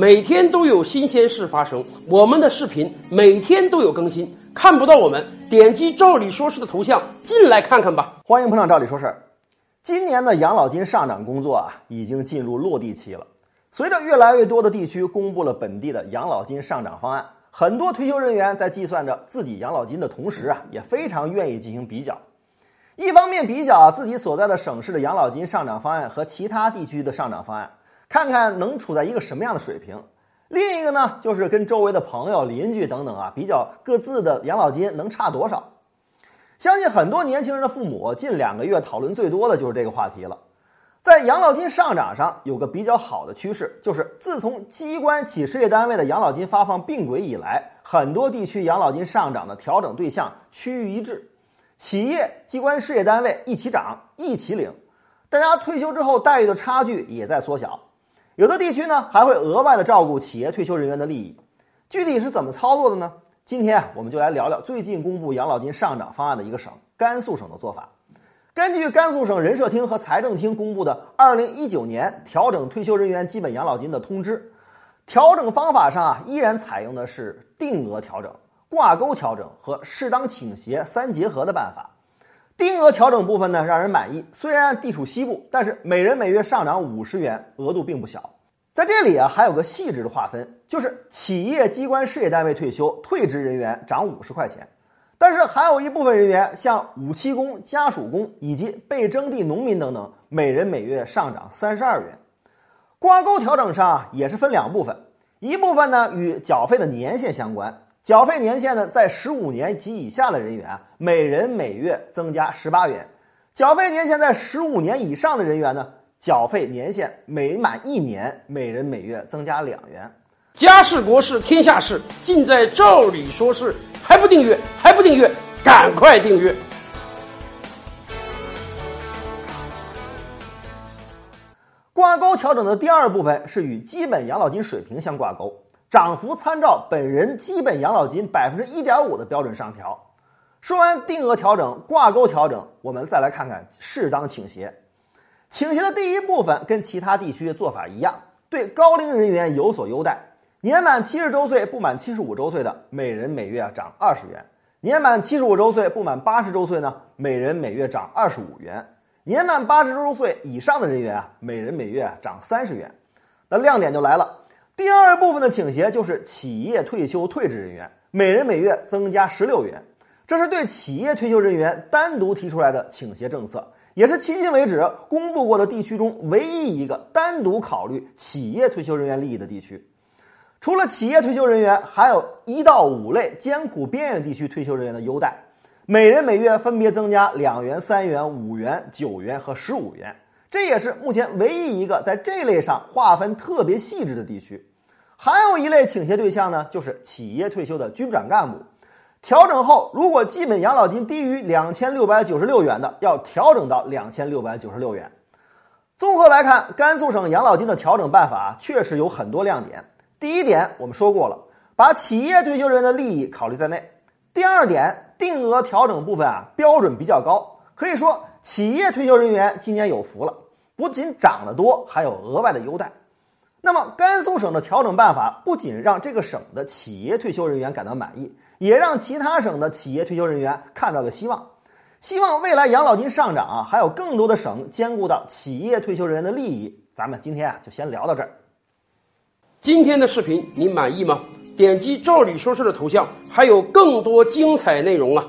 每天都有新鲜事发生，我们的视频每天都有更新。看不到我们，点击照理说事的头像进来看看吧。欢迎捧场，照理说事儿。今年的养老金上涨工作啊，已经进入落地期了。随着越来越多的地区公布了本地的养老金上涨方案，很多退休人员在计算着自己养老金的同时啊，也非常愿意进行比较。一方面比较自己所在的省市的养老金上涨方案和其他地区的上涨方案，看看能处在一个什么样的水平；另一个呢，就是跟周围的朋友、邻居等等啊，比较各自的养老金能差多少。相信很多年轻人的父母近两个月讨论最多的就是这个话题了。在养老金上涨上有个比较好的趋势，就是自从机关企事业单位的养老金发放并轨以来，很多地区养老金上涨的调整对象趋于一致。企业、机关、事业单位一起涨，一起领，大家退休之后待遇的差距也在缩小。有的地区呢还会额外的照顾企业退休人员的利益。具体是怎么操作的呢？今天我们就来聊聊最近公布养老金上涨方案的一个省——甘肃省的做法。根据甘肃省人社厅和财政厅公布的《二零一九年调整退休人员基本养老金的通知》，调整方法上啊依然采用的是定额调整。挂钩调整和适当倾斜三结合的办法，定额调整部分呢让人满意。虽然地处西部，但是每人每月上涨五十元，额度并不小。在这里啊，还有个细致的划分，就是企业机关事业单位退休退职人员涨五十块钱，但是还有一部分人员，像五七工、家属工以及被征地农民等等，每人每月上涨三十二元。挂钩调整上也是分两部分，一部分呢与缴费的年限相关。缴费年限呢，在十五年及以下的人员，每人每月增加十八元；缴费年限在十五年以上的人员呢，缴费年限每满一年，每人每月增加两元。家事国事天下事，尽在照理说事。还不订阅？还不订阅？赶快订阅！挂钩调整的第二部分是与基本养老金水平相挂钩。涨幅参照本人基本养老金百分之一点五的标准上调。说完定额调整、挂钩调整，我们再来看看适当倾斜。倾斜的第一部分跟其他地区做法一样，对高龄人员有所优待。年满七十周岁不满七十五周岁的，每人每月涨二十元；年满七十五周岁不满八十周岁呢，每人每月涨二十五元；年满八十周岁以上的人员啊，每人每月涨三十元。那亮点就来了。第二部分的倾斜就是企业退休退职人员每人每月增加十六元，这是对企业退休人员单独提出来的倾斜政策，也是迄今为止公布过的地区中唯一一个单独考虑企业退休人员利益的地区。除了企业退休人员，还有一到五类艰苦边远地区退休人员的优待，每人每月分别增加两元、三元、五元、九元和十五元。这也是目前唯一一个在这类上划分特别细致的地区。还有一类倾斜对象呢，就是企业退休的军转干部。调整后，如果基本养老金低于两千六百九十六元的，要调整到两千六百九十六元。综合来看，甘肃省养老金的调整办法确实有很多亮点。第一点，我们说过了，把企业退休人员的利益考虑在内。第二点，定额调整部分啊，标准比较高，可以说企业退休人员今年有福了，不仅涨得多，还有额外的优待。那么，甘肃省的调整办法不仅让这个省的企业退休人员感到满意，也让其他省的企业退休人员看到了希望。希望未来养老金上涨啊，还有更多的省兼顾到企业退休人员的利益。咱们今天啊，就先聊到这儿。今天的视频你满意吗？点击“照理说事”的头像，还有更多精彩内容啊！